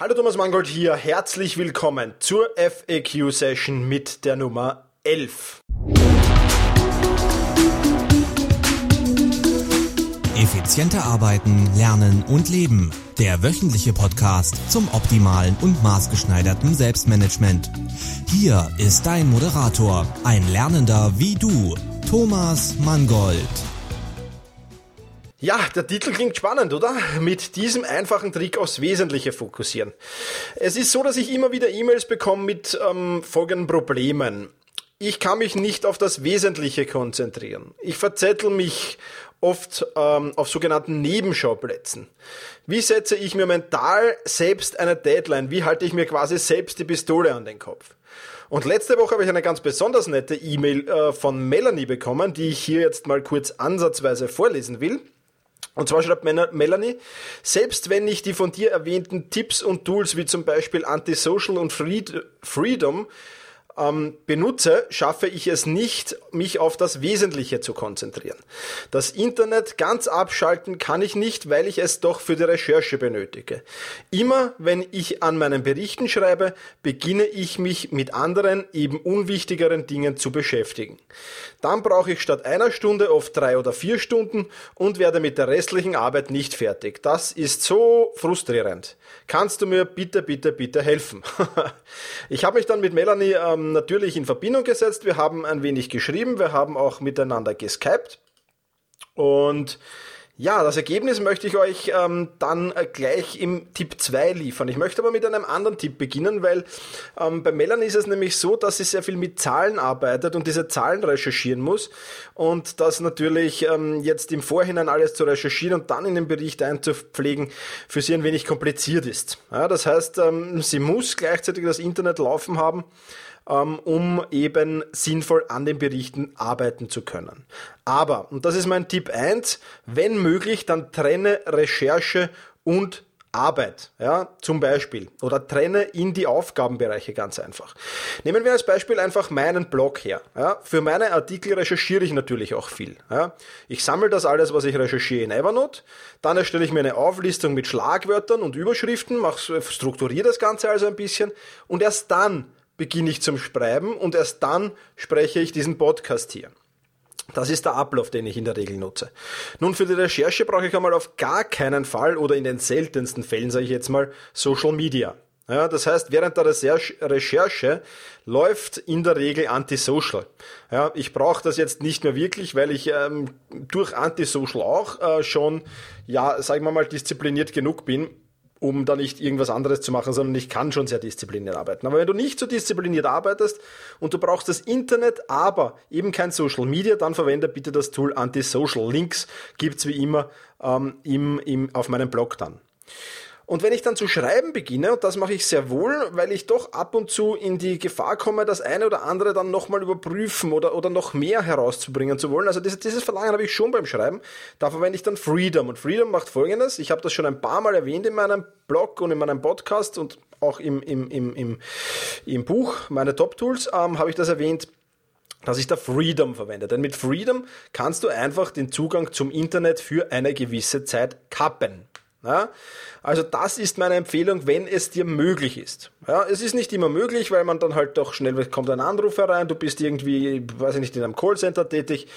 Hallo Thomas Mangold hier, herzlich willkommen zur FAQ-Session mit der Nummer 11. Effizienter arbeiten, lernen und leben. Der wöchentliche Podcast zum optimalen und maßgeschneiderten Selbstmanagement. Hier ist dein Moderator, ein Lernender wie du, Thomas Mangold. Ja, der Titel klingt spannend, oder? Mit diesem einfachen Trick aufs Wesentliche fokussieren. Es ist so, dass ich immer wieder E-Mails bekomme mit ähm, folgenden Problemen. Ich kann mich nicht auf das Wesentliche konzentrieren. Ich verzettel mich oft ähm, auf sogenannten Nebenschauplätzen. Wie setze ich mir mental selbst eine Deadline? Wie halte ich mir quasi selbst die Pistole an den Kopf? Und letzte Woche habe ich eine ganz besonders nette E-Mail äh, von Melanie bekommen, die ich hier jetzt mal kurz ansatzweise vorlesen will. Und zwar schreibt Melanie, selbst wenn ich die von dir erwähnten Tipps und Tools wie zum Beispiel Antisocial und Freedom ähm, benutze, schaffe ich es nicht, mich auf das Wesentliche zu konzentrieren. Das Internet ganz abschalten kann ich nicht, weil ich es doch für die Recherche benötige. Immer wenn ich an meinen Berichten schreibe, beginne ich mich mit anderen, eben unwichtigeren Dingen zu beschäftigen. Dann brauche ich statt einer Stunde oft drei oder vier Stunden und werde mit der restlichen Arbeit nicht fertig. Das ist so frustrierend. Kannst du mir bitte, bitte, bitte helfen? ich habe mich dann mit Melanie ähm, natürlich in Verbindung gesetzt. Wir haben ein wenig geschrieben, wir haben auch miteinander geskypt. Und ja, das Ergebnis möchte ich euch ähm, dann gleich im Tipp 2 liefern. Ich möchte aber mit einem anderen Tipp beginnen, weil ähm, bei Melanie ist es nämlich so, dass sie sehr viel mit Zahlen arbeitet und diese Zahlen recherchieren muss und das natürlich ähm, jetzt im Vorhinein alles zu recherchieren und dann in den Bericht einzupflegen für sie ein wenig kompliziert ist. Ja, das heißt, ähm, sie muss gleichzeitig das Internet laufen haben ähm, um eben sinnvoll an den Berichten arbeiten zu können. Aber, und das ist mein Tipp 1, wenn möglich, dann trenne Recherche und Arbeit, ja, zum Beispiel, oder trenne in die Aufgabenbereiche ganz einfach. Nehmen wir als Beispiel einfach meinen Blog her. Ja. Für meine Artikel recherchiere ich natürlich auch viel. Ja. Ich sammle das alles, was ich recherchiere in Evernote, dann erstelle ich mir eine Auflistung mit Schlagwörtern und Überschriften, strukturiere das Ganze also ein bisschen und erst dann beginne ich zum Schreiben und erst dann spreche ich diesen Podcast hier. Das ist der Ablauf, den ich in der Regel nutze. Nun, für die Recherche brauche ich einmal auf gar keinen Fall oder in den seltensten Fällen, sage ich jetzt mal, Social Media. Ja, das heißt, während der Recherche läuft in der Regel Antisocial. Ja, ich brauche das jetzt nicht mehr wirklich, weil ich ähm, durch Antisocial auch äh, schon, ja, sagen wir mal, diszipliniert genug bin, um da nicht irgendwas anderes zu machen, sondern ich kann schon sehr diszipliniert arbeiten. Aber wenn du nicht so diszipliniert arbeitest und du brauchst das Internet, aber eben kein Social Media, dann verwende bitte das Tool Antisocial. Links gibt's wie immer ähm, im, im, auf meinem Blog dann. Und wenn ich dann zu schreiben beginne, und das mache ich sehr wohl, weil ich doch ab und zu in die Gefahr komme, das eine oder andere dann nochmal überprüfen oder, oder noch mehr herauszubringen zu wollen. Also dieses, dieses Verlangen habe ich schon beim Schreiben. Da verwende ich dann Freedom. Und Freedom macht folgendes. Ich habe das schon ein paar Mal erwähnt in meinem Blog und in meinem Podcast und auch im, im, im, im, im Buch, meine Top Tools, ähm, habe ich das erwähnt dass ich da Freedom verwende. Denn mit Freedom kannst du einfach den Zugang zum Internet für eine gewisse Zeit kappen. Ja? Also das ist meine Empfehlung, wenn es dir möglich ist. Ja, es ist nicht immer möglich, weil man dann halt doch schnell kommt ein Anruf herein, du bist irgendwie, weiß ich nicht, in einem Callcenter tätig,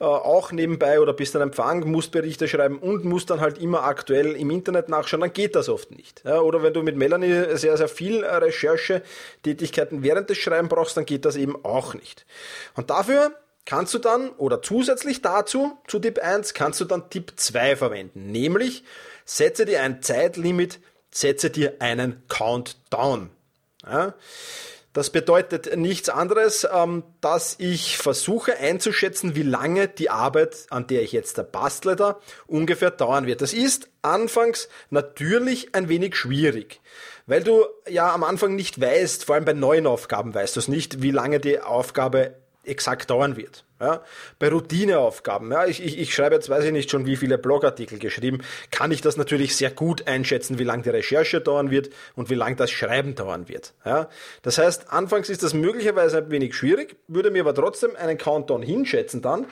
äh, auch nebenbei oder bist einem Empfang, musst Berichte schreiben und musst dann halt immer aktuell im Internet nachschauen, dann geht das oft nicht. Ja, oder wenn du mit Melanie sehr, sehr viel Recherchetätigkeiten während des Schreiben brauchst, dann geht das eben auch nicht. Und dafür kannst du dann, oder zusätzlich dazu, zu Tipp 1, kannst du dann Tipp 2 verwenden, nämlich setze dir ein Zeitlimit, setze dir einen Countdown. Ja? Das bedeutet nichts anderes, ähm, dass ich versuche einzuschätzen, wie lange die Arbeit, an der ich jetzt bastle da, ungefähr dauern wird. Das ist anfangs natürlich ein wenig schwierig, weil du ja am Anfang nicht weißt, vor allem bei neuen Aufgaben weißt du es nicht, wie lange die Aufgabe exakt dauern wird. Ja, bei Routineaufgaben, ja, ich, ich, ich schreibe jetzt, weiß ich nicht schon, wie viele Blogartikel geschrieben, kann ich das natürlich sehr gut einschätzen, wie lange die Recherche dauern wird und wie lange das Schreiben dauern wird. Ja, das heißt, anfangs ist das möglicherweise ein wenig schwierig, würde mir aber trotzdem einen Countdown hinschätzen dann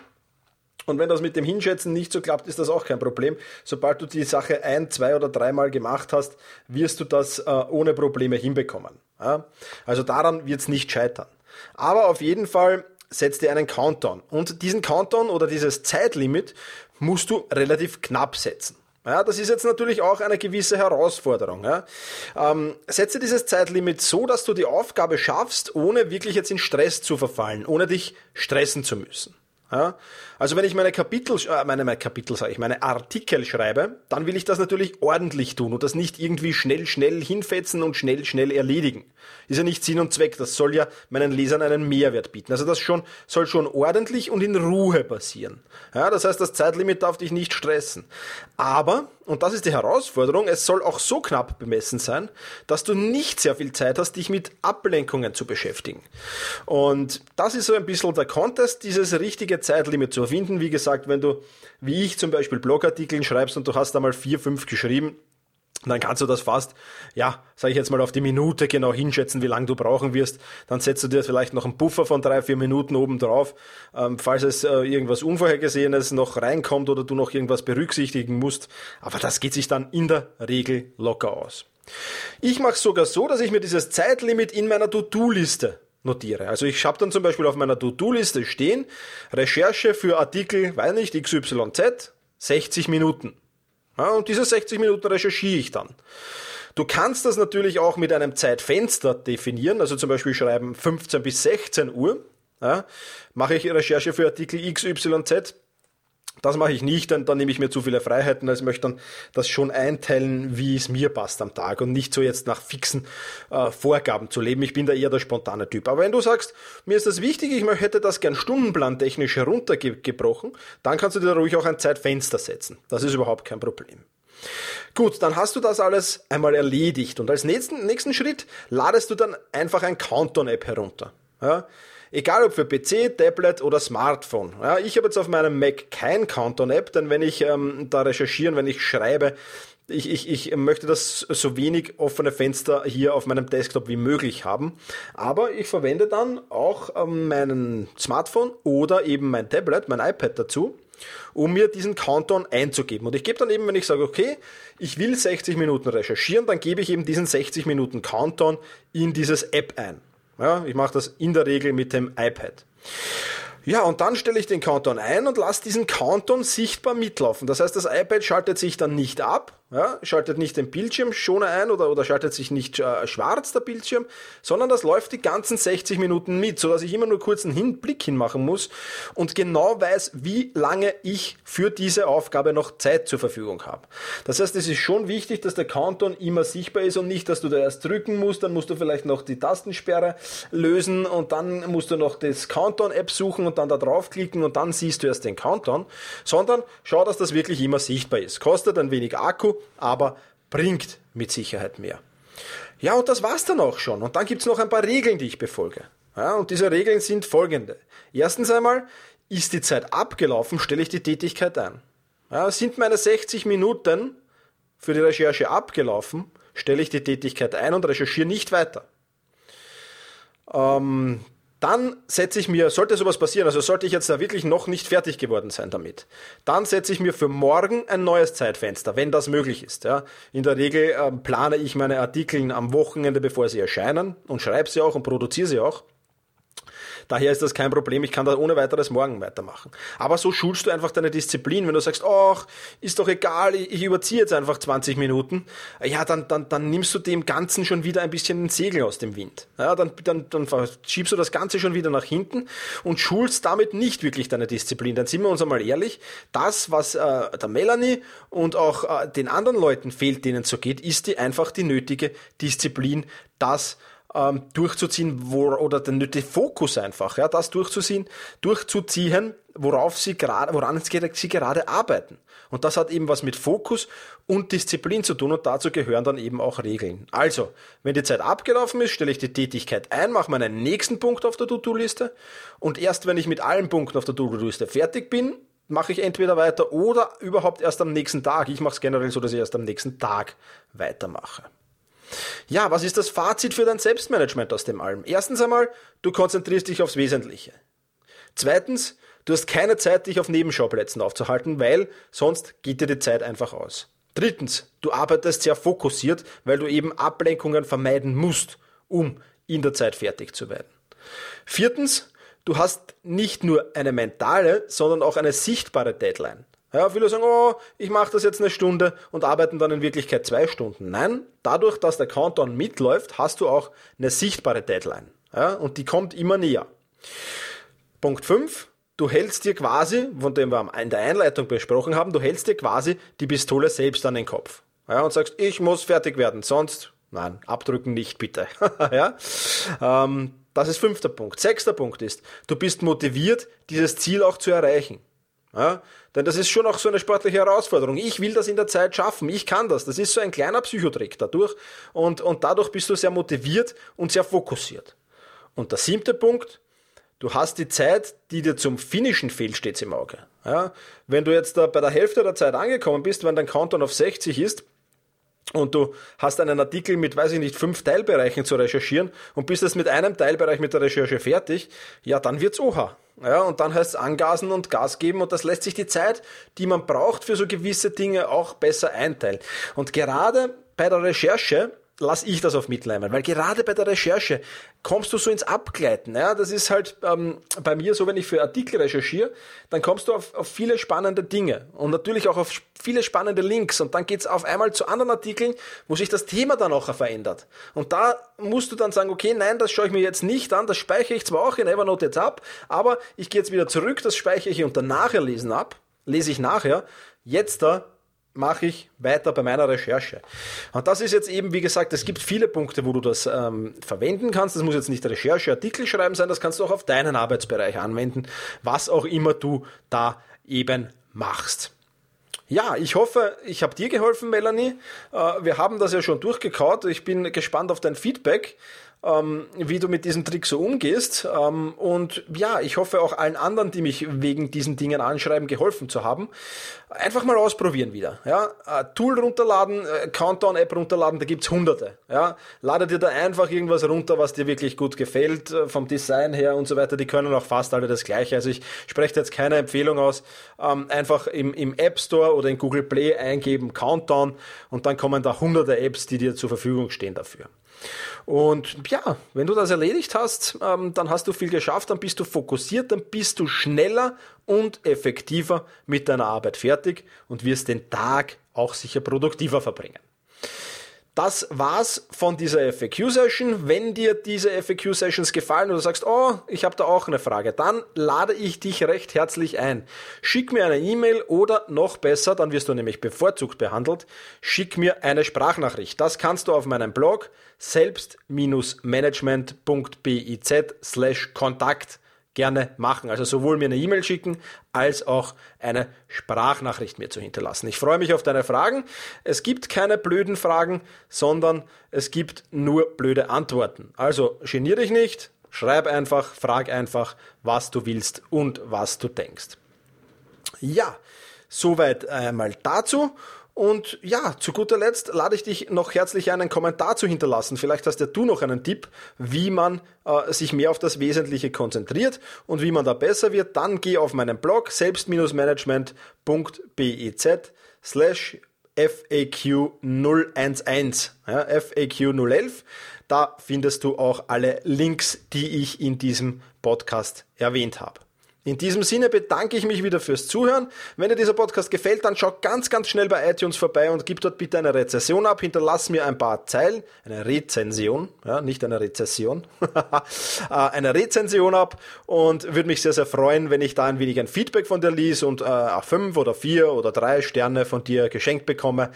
Und wenn das mit dem Hinschätzen nicht so klappt, ist das auch kein Problem. Sobald du die Sache ein, zwei oder dreimal gemacht hast, wirst du das äh, ohne Probleme hinbekommen. Ja? Also daran wird es nicht scheitern. Aber auf jeden Fall setz dir einen Countdown. Und diesen Countdown oder dieses Zeitlimit musst du relativ knapp setzen. Ja, das ist jetzt natürlich auch eine gewisse Herausforderung. Ja. Ähm, setze dieses Zeitlimit so, dass du die Aufgabe schaffst, ohne wirklich jetzt in Stress zu verfallen, ohne dich stressen zu müssen. Ja? Also wenn ich meine Kapitel, äh, meine, meine Kapitel sage ich, meine Artikel schreibe, dann will ich das natürlich ordentlich tun und das nicht irgendwie schnell, schnell hinfetzen und schnell, schnell erledigen. Ist ja nicht Sinn und Zweck. Das soll ja meinen Lesern einen Mehrwert bieten. Also das schon, soll schon ordentlich und in Ruhe passieren. Ja, das heißt, das Zeitlimit darf dich nicht stressen. Aber, und das ist die Herausforderung, es soll auch so knapp bemessen sein, dass du nicht sehr viel Zeit hast, dich mit Ablenkungen zu beschäftigen. Und das ist so ein bisschen der Contest, dieses richtige Zeitlimit zu erfinden. Wie gesagt, wenn du, wie ich zum Beispiel Blogartikeln schreibst und du hast da mal vier, fünf geschrieben, dann kannst du das fast, ja, sage ich jetzt mal auf die Minute genau hinschätzen, wie lange du brauchen wirst. Dann setzt du dir vielleicht noch einen Puffer von drei, vier Minuten oben drauf, ähm, falls es äh, irgendwas Unvorhergesehenes noch reinkommt oder du noch irgendwas berücksichtigen musst. Aber das geht sich dann in der Regel locker aus. Ich mache sogar so, dass ich mir dieses Zeitlimit in meiner To-Do-Liste notiere. Also ich habe dann zum Beispiel auf meiner To-Do-Liste stehen, Recherche für Artikel, weiß nicht, XYZ, 60 Minuten. Ja, und diese 60 Minuten recherchiere ich dann. Du kannst das natürlich auch mit einem Zeitfenster definieren, also zum Beispiel schreiben 15 bis 16 Uhr. Ja, mache ich Recherche für Artikel XYZ, das mache ich nicht, denn dann nehme ich mir zu viele Freiheiten. Also ich möchte dann das schon einteilen, wie es mir passt am Tag und nicht so jetzt nach fixen äh, Vorgaben zu leben. Ich bin da eher der spontane Typ. Aber wenn du sagst, mir ist das wichtig, ich hätte das gern stundenplantechnisch heruntergebrochen, dann kannst du dir ruhig auch ein Zeitfenster setzen. Das ist überhaupt kein Problem. Gut, dann hast du das alles einmal erledigt und als nächsten, nächsten Schritt ladest du dann einfach ein Countdown-App herunter. Ja? Egal ob für PC, Tablet oder Smartphone. Ja, ich habe jetzt auf meinem Mac kein Countdown-App, denn wenn ich ähm, da recherchieren, wenn ich schreibe, ich, ich, ich möchte das so wenig offene Fenster hier auf meinem Desktop wie möglich haben. Aber ich verwende dann auch ähm, meinen Smartphone oder eben mein Tablet, mein iPad dazu, um mir diesen Countdown einzugeben. Und ich gebe dann eben, wenn ich sage, okay, ich will 60 Minuten recherchieren, dann gebe ich eben diesen 60 Minuten Countdown in dieses App ein. Ja, ich mache das in der Regel mit dem iPad. Ja, und dann stelle ich den Countdown ein und lasse diesen Countdown sichtbar mitlaufen. Das heißt, das iPad schaltet sich dann nicht ab, ja, schaltet nicht den Bildschirm schon ein oder, oder schaltet sich nicht äh, schwarz der Bildschirm, sondern das läuft die ganzen 60 Minuten mit, so dass ich immer nur kurz einen Hinblick hinmachen muss und genau weiß, wie lange ich für diese Aufgabe noch Zeit zur Verfügung habe. Das heißt, es ist schon wichtig, dass der Countdown immer sichtbar ist und nicht, dass du da erst drücken musst, dann musst du vielleicht noch die Tastensperre lösen und dann musst du noch das Countdown-App suchen und dann da draufklicken und dann siehst du erst den Countdown, sondern schau, dass das wirklich immer sichtbar ist. Kostet ein wenig Akku, aber bringt mit Sicherheit mehr. Ja, und das war's dann auch schon. Und dann gibt's noch ein paar Regeln, die ich befolge. Ja, und diese Regeln sind folgende. Erstens einmal, ist die Zeit abgelaufen, stelle ich die Tätigkeit ein. Ja, sind meine 60 Minuten für die Recherche abgelaufen, stelle ich die Tätigkeit ein und recherchiere nicht weiter. Ähm, dann setze ich mir, sollte sowas passieren, also sollte ich jetzt da wirklich noch nicht fertig geworden sein damit, dann setze ich mir für morgen ein neues Zeitfenster, wenn das möglich ist. Ja. In der Regel äh, plane ich meine Artikel am Wochenende, bevor sie erscheinen und schreibe sie auch und produziere sie auch. Daher ist das kein Problem, ich kann da ohne weiteres morgen weitermachen. Aber so schulst du einfach deine Disziplin. Wenn du sagst, ach, ist doch egal, ich überziehe jetzt einfach 20 Minuten, ja, dann, dann, dann nimmst du dem Ganzen schon wieder ein bisschen den Segel aus dem Wind. Ja, dann, dann, dann schiebst du das Ganze schon wieder nach hinten und schulst damit nicht wirklich deine Disziplin. Dann sind wir uns einmal ehrlich, das, was äh, der Melanie und auch äh, den anderen Leuten fehlt, denen es so geht, ist die einfach die nötige Disziplin, das ähm, durchzuziehen, wo, oder den nötigen Fokus einfach, ja, das durchzuziehen, durchzuziehen, worauf sie gerade, woran sie gerade arbeiten. Und das hat eben was mit Fokus und Disziplin zu tun und dazu gehören dann eben auch Regeln. Also, wenn die Zeit abgelaufen ist, stelle ich die Tätigkeit ein, mache meinen nächsten Punkt auf der To-Do-Liste und erst wenn ich mit allen Punkten auf der To-Do-Liste fertig bin, mache ich entweder weiter oder überhaupt erst am nächsten Tag. Ich mache es generell so, dass ich erst am nächsten Tag weitermache. Ja, was ist das Fazit für dein Selbstmanagement aus dem allem? Erstens einmal, du konzentrierst dich aufs Wesentliche. Zweitens, Du hast keine Zeit, dich auf Nebenschauplätzen aufzuhalten, weil sonst geht dir die Zeit einfach aus. Drittens, du arbeitest sehr fokussiert, weil du eben Ablenkungen vermeiden musst, um in der Zeit fertig zu werden. Viertens, du hast nicht nur eine mentale, sondern auch eine sichtbare Deadline. Ja, viele sagen, oh, ich mache das jetzt eine Stunde und arbeiten dann in Wirklichkeit zwei Stunden. Nein, dadurch, dass der Countdown mitläuft, hast du auch eine sichtbare Deadline. Ja, und die kommt immer näher. Punkt 5. Du hältst dir quasi, von dem wir in der Einleitung besprochen haben, du hältst dir quasi die Pistole selbst an den Kopf. Ja, und sagst, ich muss fertig werden, sonst, nein, abdrücken nicht bitte. ja, ähm, das ist fünfter Punkt. Sechster Punkt ist, du bist motiviert, dieses Ziel auch zu erreichen. Ja, denn das ist schon auch so eine sportliche Herausforderung. Ich will das in der Zeit schaffen. Ich kann das. Das ist so ein kleiner Psychotrick dadurch. Und, und dadurch bist du sehr motiviert und sehr fokussiert. Und der siebte Punkt, du hast die Zeit, die dir zum Finischen fehlt, stets im Auge. Ja, wenn du jetzt da bei der Hälfte der Zeit angekommen bist, wenn dein Countdown auf 60 ist, und du hast einen Artikel mit, weiß ich nicht, fünf Teilbereichen zu recherchieren und bist jetzt mit einem Teilbereich mit der Recherche fertig, ja, dann wird's oha. Ja, und dann heißt es angasen und Gas geben und das lässt sich die Zeit, die man braucht für so gewisse Dinge auch besser einteilen. Und gerade bei der Recherche lass ich das auf mitleimen, weil gerade bei der Recherche kommst du so ins Abgleiten. Ja? Das ist halt ähm, bei mir so, wenn ich für Artikel recherchiere, dann kommst du auf, auf viele spannende Dinge und natürlich auch auf viele spannende Links und dann geht's auf einmal zu anderen Artikeln, wo sich das Thema dann auch verändert. Und da musst du dann sagen, okay, nein, das schaue ich mir jetzt nicht an, das speichere ich zwar auch in Evernote jetzt ab, aber ich gehe jetzt wieder zurück, das speichere ich unter Nachherlesen ab, lese ich nachher, jetzt da mache ich weiter bei meiner Recherche. Und das ist jetzt eben, wie gesagt, es gibt viele Punkte, wo du das ähm, verwenden kannst. Das muss jetzt nicht Recherche, Artikel schreiben sein, das kannst du auch auf deinen Arbeitsbereich anwenden, was auch immer du da eben machst. Ja, ich hoffe, ich habe dir geholfen, Melanie. Äh, wir haben das ja schon durchgekaut. Ich bin gespannt auf dein Feedback ähm, wie du mit diesem Trick so umgehst. Ähm, und ja, ich hoffe auch allen anderen, die mich wegen diesen Dingen anschreiben, geholfen zu haben. Einfach mal ausprobieren wieder. Ja? Äh, Tool runterladen, äh, Countdown-App runterladen, da gibt's hunderte. Ja? Lade dir da einfach irgendwas runter, was dir wirklich gut gefällt, äh, vom Design her und so weiter. Die können auch fast alle das gleiche. Also ich spreche jetzt keine Empfehlung aus. Ähm, einfach im, im App Store oder in Google Play eingeben Countdown und dann kommen da hunderte Apps, die dir zur Verfügung stehen dafür. Und ja, wenn du das erledigt hast, ähm, dann hast du viel geschafft, dann bist du fokussiert, dann bist du schneller und effektiver mit deiner Arbeit fertig und wirst den Tag auch sicher produktiver verbringen. Das war's von dieser FAQ-Session. Wenn dir diese FAQ-Sessions gefallen oder sagst, oh, ich habe da auch eine Frage, dann lade ich dich recht herzlich ein. Schick mir eine E-Mail oder noch besser, dann wirst du nämlich bevorzugt behandelt, schick mir eine Sprachnachricht. Das kannst du auf meinem Blog selbst-management.biz slash Kontakt gerne machen. Also sowohl mir eine E-Mail schicken, als auch eine Sprachnachricht mir zu hinterlassen. Ich freue mich auf deine Fragen. Es gibt keine blöden Fragen, sondern es gibt nur blöde Antworten. Also genier dich nicht, schreib einfach, frag einfach, was du willst und was du denkst. Ja, soweit einmal dazu. Und ja, zu guter Letzt lade ich dich noch herzlich ein, einen Kommentar zu hinterlassen. Vielleicht hast ja du noch einen Tipp, wie man äh, sich mehr auf das Wesentliche konzentriert und wie man da besser wird. Dann geh auf meinen Blog selbst-management.biz slash FAQ 011, ja, FAQ 011. Da findest du auch alle Links, die ich in diesem Podcast erwähnt habe. In diesem Sinne bedanke ich mich wieder fürs Zuhören. Wenn dir dieser Podcast gefällt, dann schau ganz, ganz schnell bei iTunes vorbei und gib dort bitte eine Rezession ab. Hinterlass mir ein paar Zeilen, eine Rezension, ja, nicht eine Rezession, äh, eine Rezension ab und würde mich sehr, sehr freuen, wenn ich da ein wenig ein Feedback von dir lies und äh, fünf oder vier oder drei Sterne von dir geschenkt bekomme.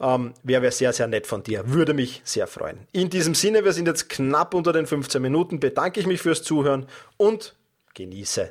Ähm, Wäre wär sehr, sehr nett von dir. Würde mich sehr freuen. In diesem Sinne, wir sind jetzt knapp unter den 15 Minuten. Bedanke ich mich fürs Zuhören und genieße